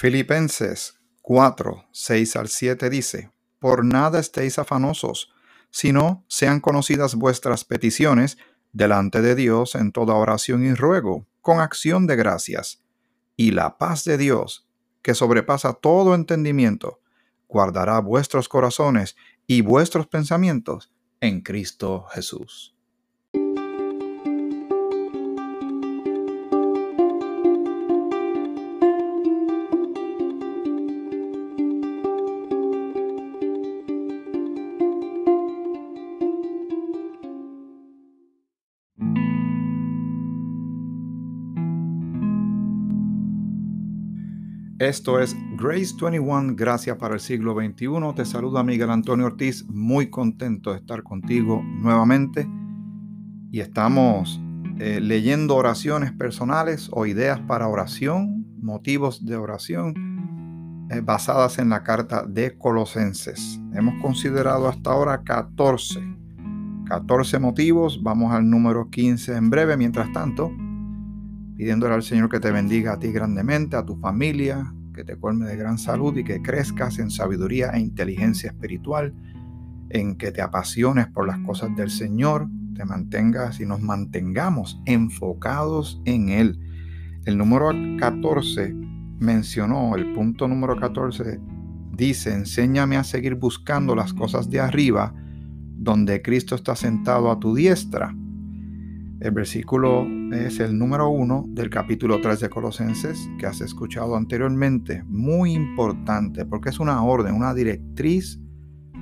Filipenses 4, 6 al 7 dice, Por nada estéis afanosos, sino sean conocidas vuestras peticiones delante de Dios en toda oración y ruego, con acción de gracias. Y la paz de Dios, que sobrepasa todo entendimiento, guardará vuestros corazones y vuestros pensamientos en Cristo Jesús. Esto es Grace 21, Gracias para el siglo XXI. Te saluda Miguel Antonio Ortiz, muy contento de estar contigo nuevamente. Y estamos eh, leyendo oraciones personales o ideas para oración, motivos de oración, eh, basadas en la carta de Colosenses. Hemos considerado hasta ahora 14. 14 motivos, vamos al número 15 en breve. Mientras tanto, pidiéndole al Señor que te bendiga a ti grandemente, a tu familia, que te colme de gran salud y que crezcas en sabiduría e inteligencia espiritual, en que te apasiones por las cosas del Señor, te mantengas y nos mantengamos enfocados en Él. El número 14 mencionó, el punto número 14 dice, enséñame a seguir buscando las cosas de arriba, donde Cristo está sentado a tu diestra el versículo es el número uno del capítulo 3 de Colosenses que has escuchado anteriormente. Muy importante porque es una orden, una directriz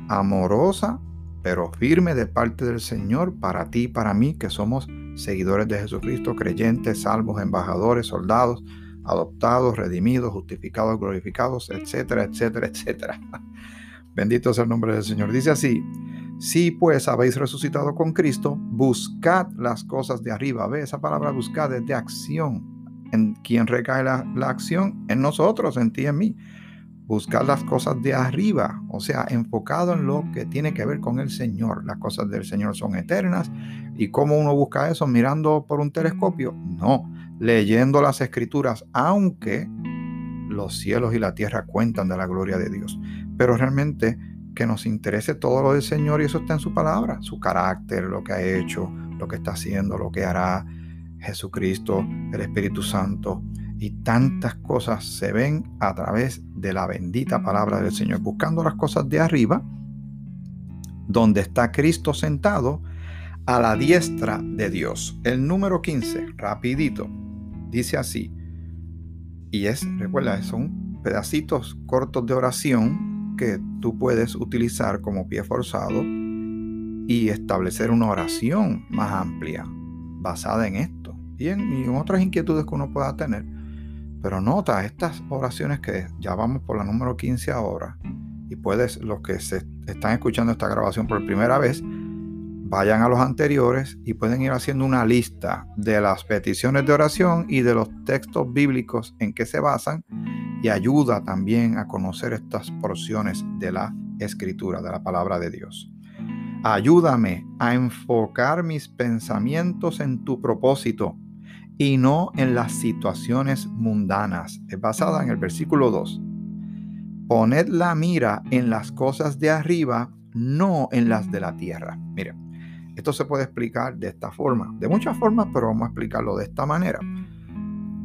amorosa pero firme de parte del Señor para ti y para mí que somos seguidores de Jesucristo, creyentes, salvos, embajadores, soldados, adoptados, redimidos, justificados, glorificados, etcétera, etcétera, etcétera. Bendito sea el nombre del Señor. Dice así, si pues habéis resucitado con Cristo, buscad las cosas de arriba. Ve, esa palabra buscad es de acción. ¿En quién recae la, acción? En nosotros, en ti en mí. Buscad las cosas de arriba, o sea, enfocado en lo que tiene que ver con el Señor. Las cosas del Señor son eternas. ¿Y cómo uno busca eso? ¿Mirando por un telescopio? No, leyendo las escrituras, aunque los cielos y la tierra cuentan de la gloria de Dios. Pero realmente que nos interese todo lo del Señor y eso está en su palabra, su carácter, lo que ha hecho, lo que está haciendo, lo que hará Jesucristo, el Espíritu Santo. Y tantas cosas se ven a través de la bendita palabra del Señor, buscando las cosas de arriba, donde está Cristo sentado a la diestra de Dios. El número 15, rapidito, dice así, y es, recuerda, son pedacitos cortos de oración que tú puedes utilizar como pie forzado y establecer una oración más amplia basada en esto y en, otras inquietudes que uno pueda tener. Pero nota estas oraciones que ya vamos por la número 15 ahora y puedes, los que se están escuchando esta grabación por primera vez, vayan a los anteriores y pueden ir haciendo una lista de las peticiones de oración y de los textos bíblicos en que se basan y ayuda también a conocer estas porciones de la escritura, de la palabra de Dios. Ayúdame a enfocar mis pensamientos en tu propósito y no en las situaciones mundanas. Es basada en el versículo 2. Poned la mira en las cosas de arriba, no en las de la tierra. Mire, esto se puede explicar de esta forma, de muchas formas, pero vamos a explicarlo de esta manera.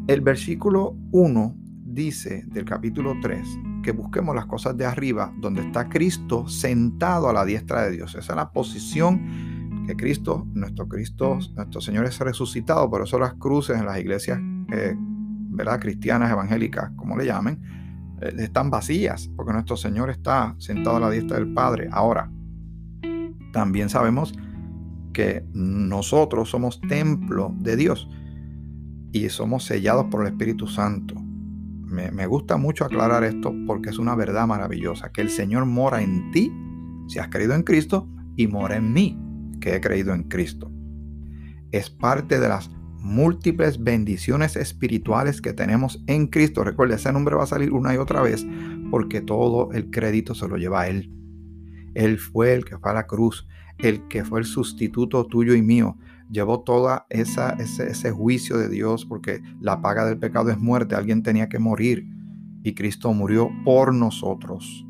El versículo 1 dice del capítulo 3 que busquemos las cosas de arriba, donde está Cristo sentado a la diestra de Dios. Esa es la posición que Cristo, nuestro Cristo, nuestro Señor es resucitado. Por eso las cruces en las iglesias eh, ¿verdad? cristianas, evangélicas, como le llamen, eh, están vacías, porque nuestro Señor está sentado a la diestra del Padre. Ahora, también sabemos que nosotros somos templo de Dios y somos sellados por el Espíritu Santo me, gusta mucho aclarar esto porque es una verdad maravillosa, que el Señor mora en ti, si has creído en Cristo, y mora en mí, que he creído en Cristo. Es parte de las múltiples bendiciones espirituales que tenemos en Cristo. Recuerda, ese nombre va a salir una y otra vez porque todo el crédito se lo lleva a Él. Él fue el que fue a la cruz, el que fue el sustituto tuyo y mío llevó todo ese, ese juicio de Dios porque la paga del pecado es muerte, alguien tenía que morir. y Cristo murió por nosotros.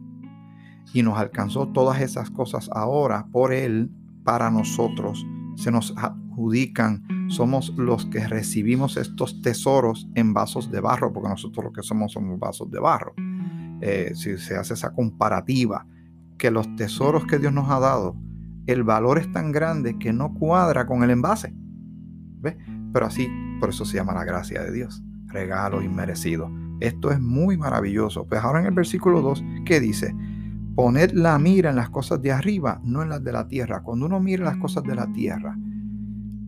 Y nos alcanzó todas esas cosas ahora por Él, para nosotros. Se nos adjudican, somos los que recibimos estos tesoros en vasos de barro, porque nosotros lo que somos somos vasos de barro. Eh, si se hace esa comparativa, que los tesoros que Dios nos ha dado, el valor es tan grande que no cuadra con el envase. ¿Ve? Pero así, por eso se llama la gracia de Dios, regalo inmerecido. Esto es muy maravilloso. Pues ahora en el versículo 2, ¿qué dice? Poned la mira en las cosas de arriba, no en las de la tierra. Cuando uno mira las cosas de la tierra,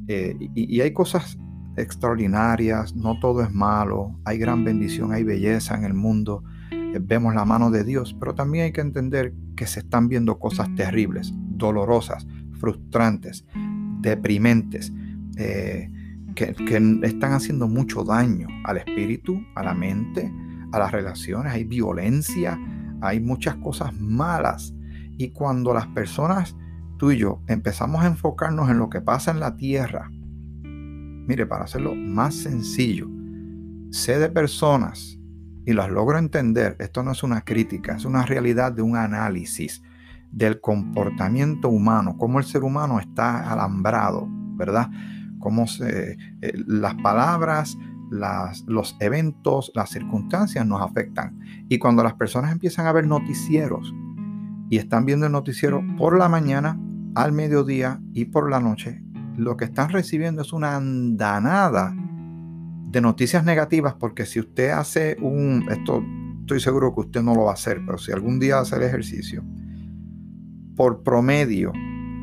eh, y, y hay cosas extraordinarias, no todo es malo, hay gran bendición, hay belleza en el mundo, eh, vemos la mano de Dios, pero también hay que entender que se están viendo cosas terribles, dolorosas, frustrantes, deprimentes, eh, que, están haciendo mucho daño al espíritu, a la mente, a las relaciones. Hay violencia, hay muchas cosas malas. Y cuando las personas, tú y yo, empezamos a enfocarnos en lo que pasa en la tierra, mire, para hacerlo más sencillo, sé de personas y las logro entender, esto no es una crítica, es una realidad de un análisis del comportamiento humano, cómo el ser humano está alambrado, ¿verdad? cómo se, eh, las palabras, las, los eventos, las circunstancias nos afectan. Y cuando las personas empiezan a ver noticieros y están viendo el noticiero por la mañana, al mediodía y por la noche, lo que están recibiendo es una andanada de noticias negativas, porque si usted hace un, esto estoy seguro que usted no lo va a hacer, pero si algún día hace el ejercicio, por promedio,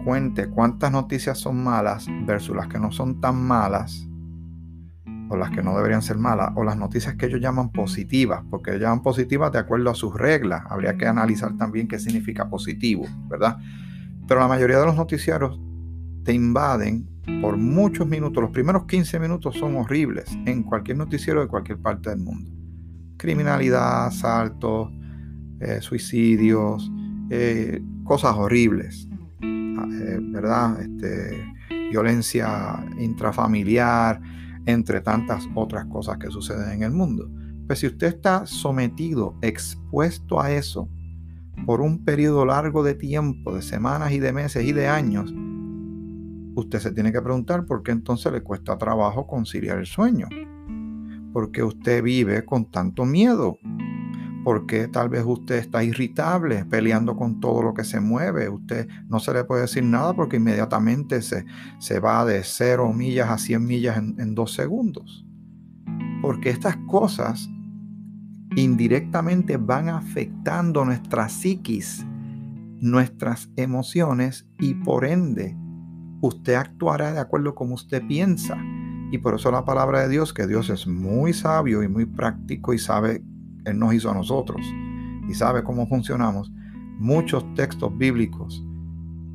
cuente cuántas noticias son malas versus las que no son tan malas o las que no deberían ser malas, o las noticias que ellos llaman positivas, porque ellos llaman positivas de acuerdo a sus reglas. Habría que analizar también qué significa positivo, ¿verdad? Pero la mayoría de los noticiarios te invaden por muchos minutos. Los primeros 15 minutos son horribles en cualquier noticiero de cualquier parte del mundo. Criminalidad, asaltos, eh, suicidios, eh, cosas horribles. Eh, ¿verdad? Este, violencia intrafamiliar, entre tantas otras cosas que suceden en el mundo. Pues si usted está sometido, expuesto a eso por un periodo largo de tiempo, de semanas y de meses y de años, usted se tiene que preguntar por qué entonces le cuesta trabajo conciliar el sueño. Porque usted vive con tanto miedo, porque tal vez usted está irritable, peleando con todo lo que se mueve. Usted no se le puede decir nada porque inmediatamente se, se va de 0 millas a 100 millas en, en dos segundos. Porque estas cosas indirectamente van afectando nuestra psiquis, nuestras emociones y por ende usted actuará de acuerdo como usted piensa. Y por eso la palabra de Dios, que Dios es muy sabio y muy práctico y sabe él nos hizo a nosotros y sabe cómo funcionamos, muchos textos bíblicos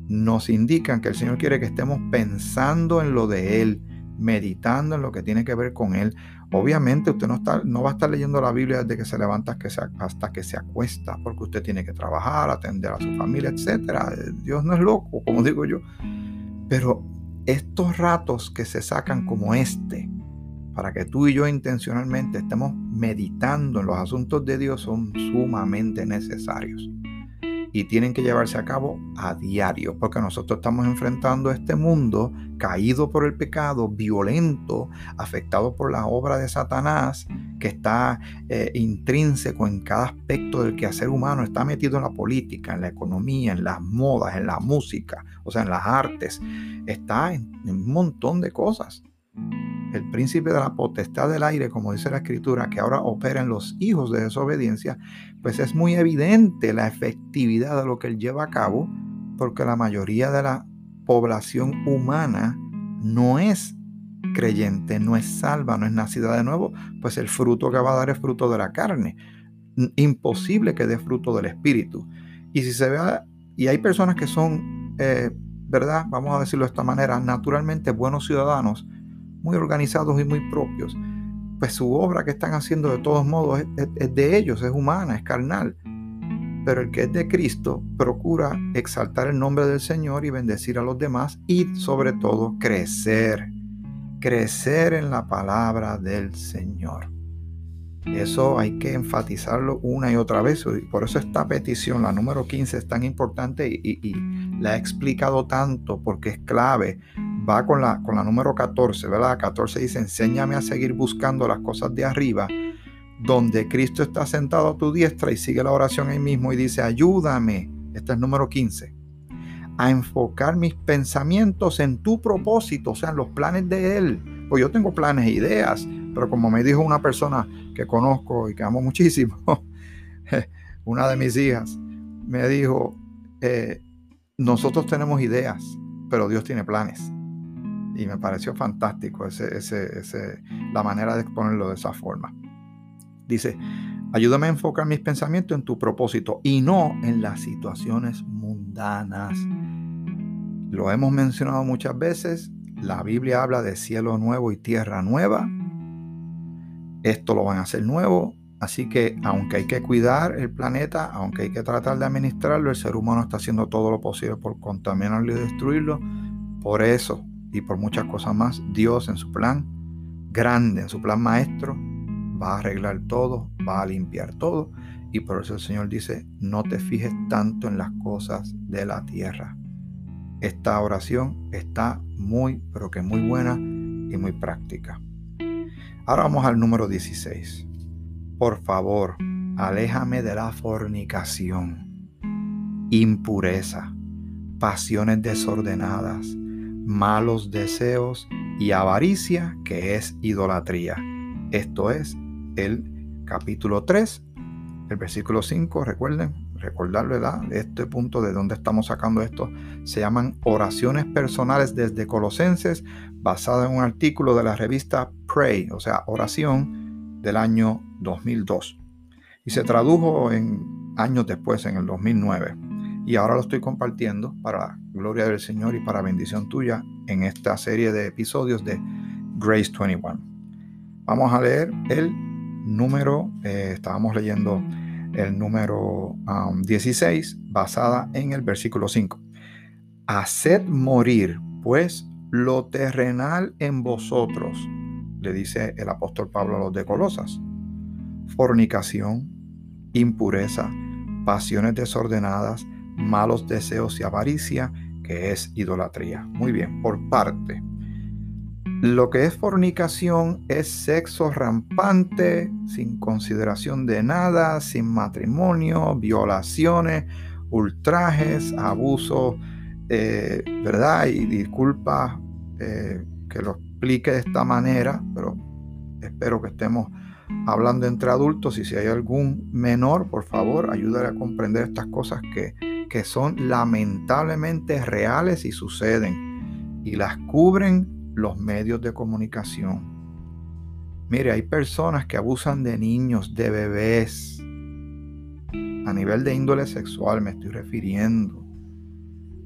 nos indican que el Señor quiere que estemos pensando en lo de Él, meditando en lo que tiene que ver con Él. Obviamente usted no, está, no va a estar leyendo la Biblia desde que se levanta hasta que se, hasta que se acuesta, porque usted tiene que trabajar, atender a su familia, etc. Dios no es loco, como digo yo. Pero estos ratos que se sacan como este, para que tú y yo intencionalmente estemos meditando en los asuntos de Dios son sumamente necesarios y tienen que llevarse a cabo a diario, porque nosotros estamos enfrentando este mundo caído por el pecado, violento, afectado por la obra de Satanás, que está eh, intrínseco en cada aspecto del quehacer humano, está metido en la política, en la economía, en las modas, en la música, o sea, en las artes, está en un montón de cosas el príncipe de la potestad del aire, como dice la escritura, que ahora opera en los hijos de desobediencia, pues es muy evidente la efectividad de lo que él lleva a cabo, porque la mayoría de la población humana no es creyente, no es salva, no es nacida de nuevo, pues el fruto que va a dar es fruto de la carne. Imposible que dé fruto del espíritu. Y si se vea, y hay personas que son, eh, ¿verdad? Vamos a decirlo de esta manera, naturalmente buenos ciudadanos, muy organizados y muy propios, pues su obra que están haciendo de todos modos es, de ellos, es humana, es carnal. Pero el que es de Cristo procura exaltar el nombre del Señor y bendecir a los demás y sobre todo crecer, crecer en la palabra del Señor. Eso hay que enfatizarlo una y otra vez. Y por eso esta petición, la número 15, es tan importante y, la he explicado tanto porque es clave. Va con la, con la número 14, ¿verdad? 14 dice, enséñame a seguir buscando las cosas de arriba, donde Cristo está sentado a tu diestra y sigue la oración ahí mismo y dice, ayúdame. Este es número 15 a enfocar mis pensamientos en tu propósito, o sea, en los planes de Él. Pues yo tengo planes e ideas, pero como me dijo una persona que conozco y que amo muchísimo, una de mis hijas, me dijo, eh, nosotros tenemos ideas, pero Dios tiene planes. Y me pareció fantástico ese, ese, la manera de exponerlo de esa forma. Dice, ayúdame a enfocar mis pensamientos en tu propósito y no en las situaciones mundanas. Lo hemos mencionado muchas veces. La Biblia habla de cielo nuevo y tierra nueva. Esto lo van a hacer nuevo. Así que aunque hay que cuidar el planeta, aunque hay que tratar de administrarlo, el ser humano está haciendo todo lo posible por contaminarlo y destruirlo. Por eso y por muchas cosas más, Dios en su plan grande, en su plan maestro, va a arreglar todo, va a limpiar todo. Y por eso el Señor dice, no te fijes tanto en las cosas de la tierra. Esta oración está muy, pero que muy buena y muy práctica. Ahora vamos al número 16. Por favor, aléjame de la fornicación, impureza, pasiones desordenadas, malos deseos y avaricia, que es idolatría. Esto es el capítulo 3, el versículo 5, recuerden, recordarlo, ¿verdad? Este punto de donde estamos sacando esto se llaman oraciones personales desde Colosenses, basada en un artículo de la revista Pray, o sea, oración del año 2002. Y se tradujo en años después, en el 2009. Y ahora lo estoy compartiendo para gloria del Señor y para bendición tuya en esta serie de episodios de Grace 21. Vamos a leer el número, eh, estábamos leyendo el número 16, um, basada en el versículo 5. Haced morir, pues, lo terrenal en vosotros, le dice el apóstol Pablo a los de Colosas. Fornicación, impureza, pasiones desordenadas, malos deseos y avaricia, que es idolatría. Muy bien, por parte. Lo que es fornicación es sexo rampante, sin consideración de nada, sin matrimonio, violaciones, ultrajes, abusos, eh, ¿verdad? Y disculpa eh, que lo explique de esta manera, pero espero que estemos hablando entre adultos y si hay algún menor, por favor, ayúdale a comprender estas cosas que, que son lamentablemente reales y suceden y las cubren los medios de comunicación. Mire, hay personas que abusan de niños, de bebés. A nivel de índole sexual me estoy refiriendo.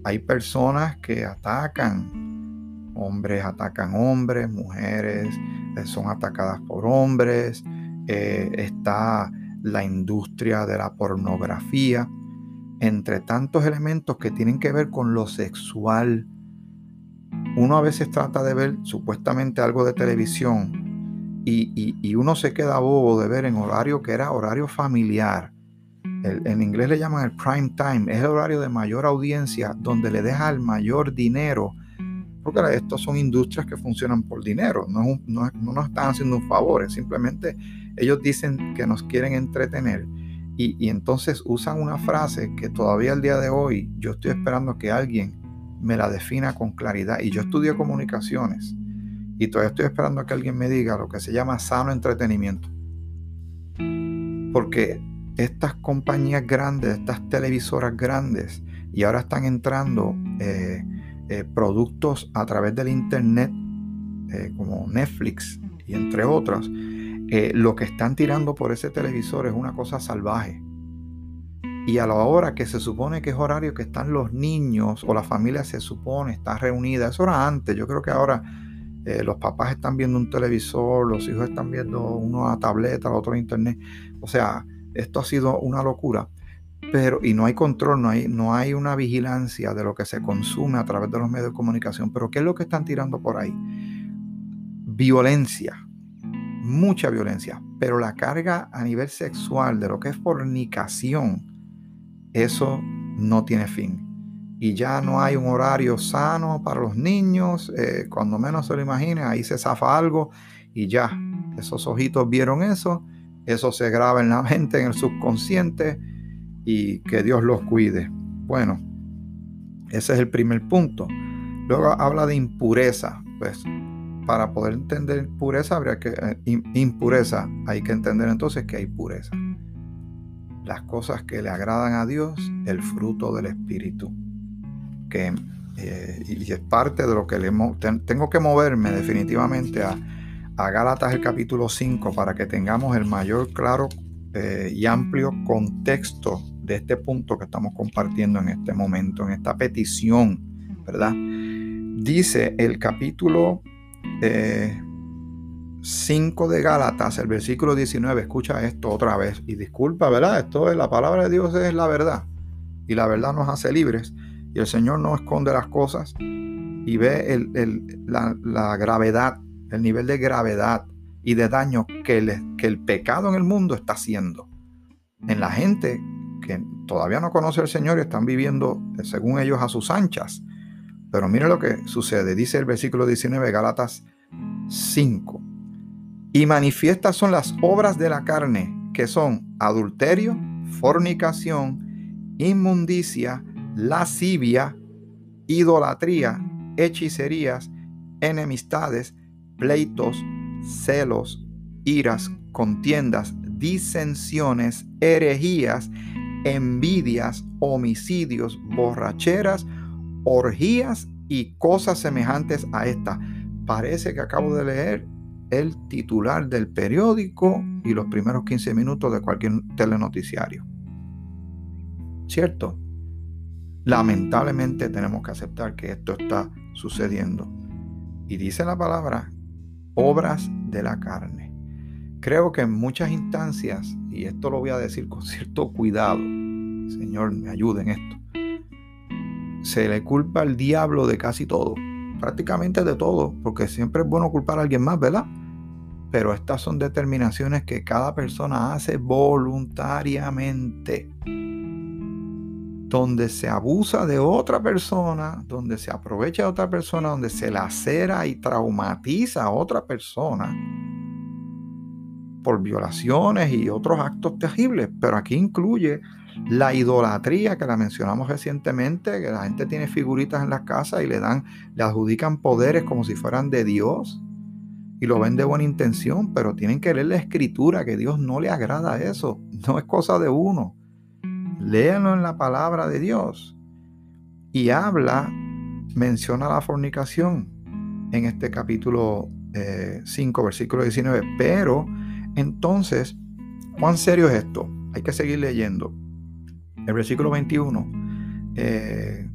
Hay personas que atacan. Hombres atacan hombres, mujeres eh, son atacadas por hombres. Eh, está la industria de la pornografía. Entre tantos elementos que tienen que ver con lo sexual uno a veces trata de ver supuestamente algo de televisión y, uno se queda bobo de ver en horario que era horario familiar. en inglés le llaman el prime time, es el horario de mayor audiencia donde le deja el mayor dinero. Porque estos son industrias que funcionan por dinero, no, no, no nos están haciendo un favor, simplemente ellos dicen que nos quieren entretener. Y, entonces usan una frase que todavía al día de hoy yo estoy esperando que alguien me la defina con claridad. Y yo estudié comunicaciones y todavía estoy esperando que alguien me diga lo que se llama sano entretenimiento. Porque estas compañías grandes, estas televisoras grandes, y ahora están entrando eh, eh, productos a través del Internet, eh, como Netflix y entre otras, lo que están tirando por ese televisor es una cosa salvaje. Y a la hora que se supone que es horario que están los niños o la familia se supone está reunida, eso era antes, yo creo que ahora eh, los papás están viendo un televisor, los hijos están viendo uno a tableta, el otro internet. O sea, esto ha sido una locura. Pero, y no hay control, no hay, no hay una vigilancia de lo que se consume a través de los medios de comunicación. Pero ¿qué es lo que están tirando por ahí? Violencia, mucha violencia, pero la carga a nivel sexual de lo que es fornicación, eso no tiene fin. Y ya no hay un horario sano para los niños, eh, cuando menos se lo imagine, ahí se zafa algo y ya, esos ojitos vieron eso, eso se graba en la mente, en el subconsciente y que Dios los cuide. Bueno, ese es el primer punto. Luego habla de impureza. Pues para poder entender pureza habría que eh, impureza, hay que entender entonces que hay pureza. Las cosas que le agradan a Dios, el fruto del espíritu. Que eh, y es parte de lo que le tengo que moverme definitivamente a, a Gálatas el capítulo 5 para que tengamos el mayor claro eh, y amplio contexto de este punto que estamos compartiendo en este momento, en esta petición, ¿verdad? Dice el capítulo 5 de Gálatas, el versículo 19, escucha esto otra vez y disculpa, ¿verdad? Esto es la palabra de Dios, es la verdad y la verdad nos hace libres y el Señor no esconde las cosas y ve la, gravedad, el nivel de gravedad y de daño que, que el pecado en el mundo está haciendo en la gente que todavía no conoce al Señor y están viviendo eh, según ellos a sus anchas. Pero mire lo que sucede, dice el versículo 19, Gálatas 5. Y manifiestas son las obras de la carne, que son adulterio, fornicación, inmundicia, lascivia, idolatría, hechicerías, enemistades, pleitos, celos, iras, contiendas, disensiones, herejías, envidias, homicidios, borracheras, orgías y cosas semejantes a esta. Parece que acabo de leer el titular del periódico y los primeros 15 minutos de cualquier telenoticiario. ¿Cierto? Lamentablemente tenemos que aceptar que esto está sucediendo. Y dice la palabra, obras de la carne. Creo que en muchas instancias, y esto lo voy a decir con cierto cuidado, Señor me ayude en esto, se le culpa al diablo de casi todo, prácticamente de todo, porque siempre es bueno culpar a alguien más, ¿verdad? Pero estas son determinaciones que cada persona hace voluntariamente. Donde se abusa de otra persona, donde se aprovecha de otra persona, donde se lacera y traumatiza a otra persona por violaciones y otros actos terribles. Pero aquí incluye la idolatría que la mencionamos recientemente, que la gente tiene figuritas en las casas y le dan, le adjudican poderes como si fueran de Dios y lo ven de buena intención, pero tienen que leer la escritura, que Dios no le agrada eso, no es cosa de uno. Léanlo en la palabra de Dios. Y habla, menciona la fornicación en este capítulo 5, eh, versículo 19, pero entonces, ¿cuán serio es esto? Hay que seguir leyendo. El versículo 21. Eh,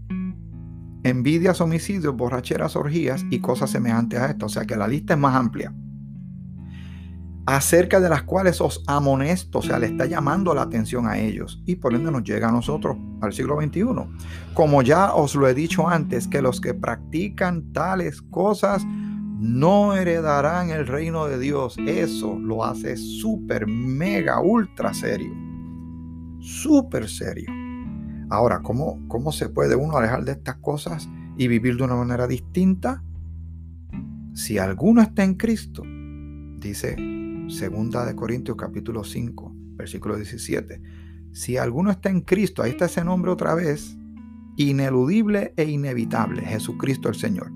envidias, homicidios, borracheras, orgías y cosas semejantes a esto. O sea que la lista es más amplia. Acerca de las cuales os amonesto, o sea, le está llamando la atención a ellos. Y por ende nos llega a nosotros al siglo XXI. Como ya os lo he dicho antes, que los que practican tales cosas no heredarán el reino de Dios. Eso lo hace súper, mega, ultra serio. Súper serio. Ahora, ¿cómo, ¿cómo se puede uno alejar de estas cosas y vivir de una manera distinta? Si alguno está en Cristo, dice segunda de Corintios capítulo 5, versículo 17. Si alguno está en Cristo, ahí está ese nombre otra vez, ineludible e inevitable, Jesucristo el Señor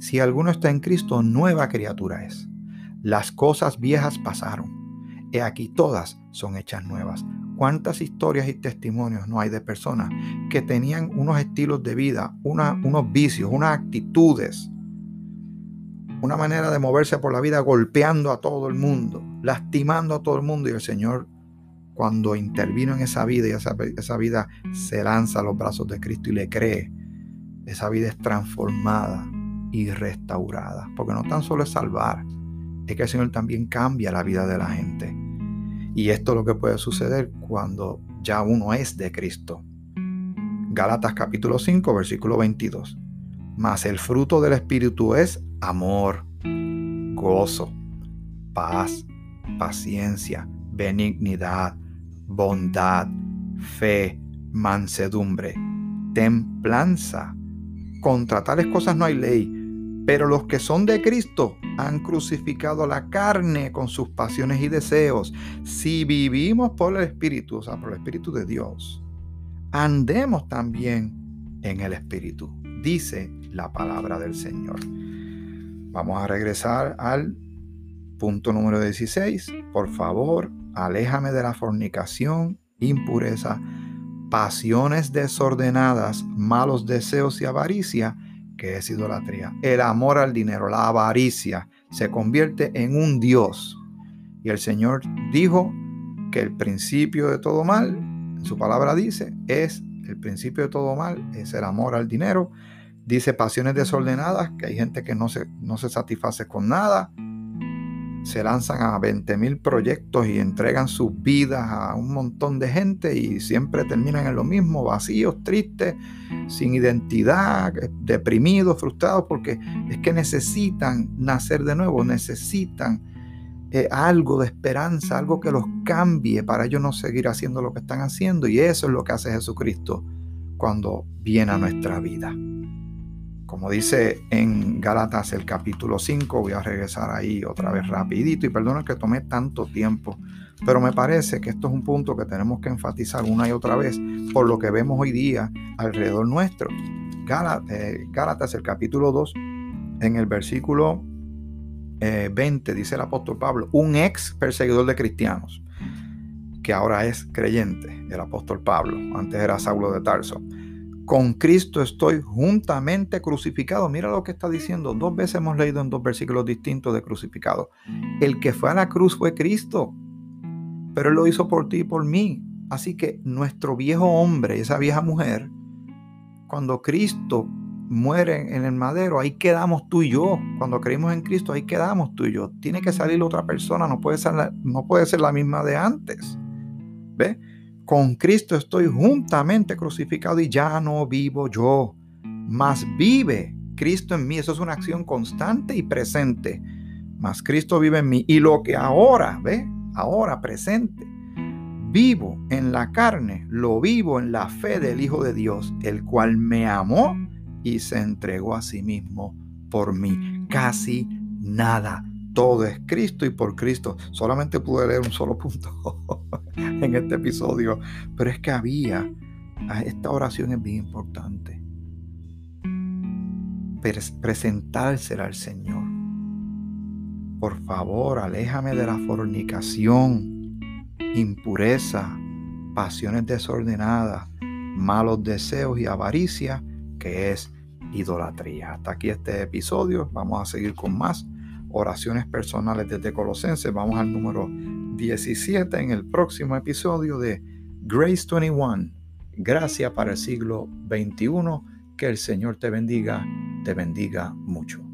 si alguno está en Cristo, nueva criatura es. Las cosas viejas pasaron. He aquí todas son hechas nuevas. ¿Cuántas historias y testimonios no hay de personas que tenían unos estilos de vida, unos vicios, unas actitudes, una manera de moverse por la vida golpeando a todo el mundo, lastimando a todo el mundo y el Señor cuando intervino en esa vida y esa, esa vida se lanza a los brazos de Cristo y le cree, esa vida es transformada, y restauradas. Porque no tan solo es salvar, es que el Señor también cambia la vida de la gente. Y esto es lo que puede suceder cuando ya uno es de Cristo. Gálatas capítulo 5, versículo 22. Mas el fruto del Espíritu es amor, gozo, paz, paciencia, benignidad, bondad, fe, mansedumbre, templanza. Contra tales cosas no hay ley. Pero los que son de Cristo han crucificado la carne con sus pasiones y deseos. Si vivimos por el Espíritu, o sea, por el Espíritu de Dios, andemos también en el Espíritu, dice la palabra del Señor. Vamos a regresar al punto número 16. Por favor, aléjame de la fornicación, impureza, pasiones desordenadas, malos deseos y avaricia, que es idolatría. El amor al dinero, la avaricia, se convierte en un Dios. Y el Señor dijo que el principio de todo mal, su palabra dice, es el principio de todo mal, es el amor al dinero. Dice pasiones desordenadas, que hay gente que no se, no se satisface con nada, se lanzan a 20 mil proyectos y entregan sus vidas a un montón de gente y siempre terminan en lo mismo, vacíos, tristes, sin identidad, deprimidos, frustrados, porque es que necesitan nacer de nuevo, necesitan eh, algo de esperanza, algo que los cambie para ellos no seguir haciendo lo que están haciendo. Y eso es lo que hace Jesucristo cuando viene a nuestra vida. Como dice en Gálatas el capítulo 5, voy a regresar ahí otra vez rapidito y perdonen que tomé tanto tiempo, pero me parece que esto es un punto que tenemos que enfatizar una y otra vez por lo que vemos hoy día alrededor nuestro. Eh, Gálatas, el capítulo 2, en el versículo 20 eh, dice el apóstol Pablo, un ex perseguidor de cristianos, que ahora es creyente, el apóstol Pablo, antes era Saulo de Tarso con Cristo estoy juntamente crucificado. Mira lo que está diciendo. Dos veces hemos leído en dos versículos distintos de crucificado. El que fue a la cruz fue Cristo, pero Él lo hizo por ti y por mí. Así que nuestro viejo hombre, esa vieja mujer, cuando Cristo muere en el madero, ahí quedamos tú y yo. Cuando creímos en Cristo, ahí quedamos tú y yo. Tiene que salir otra persona, no puede ser la, no puede ser la misma de antes. ¿Ve? Con Cristo estoy juntamente crucificado y ya no vivo yo, mas vive Cristo en mí. Eso es una acción constante y presente. Mas Cristo vive en mí. Y lo que ahora, ve, ahora presente, vivo en la carne, lo vivo en la fe del Hijo de Dios, el cual me amó y se entregó a sí mismo por mí. Casi nada todo es Cristo y por Cristo. Solamente pude leer un solo punto en este episodio, pero es que había, ah, esta oración es bien importante. Presentársela al Señor. Por favor, aléjame de la fornicación, impureza, pasiones desordenadas, malos deseos y avaricia, que es idolatría. Hasta aquí este episodio. Vamos a seguir con más oraciones personales desde Colosenses. Vamos al número 17 en el próximo episodio de Grace 21. Gracias para el siglo XXI. Que el Señor te bendiga, te bendiga mucho.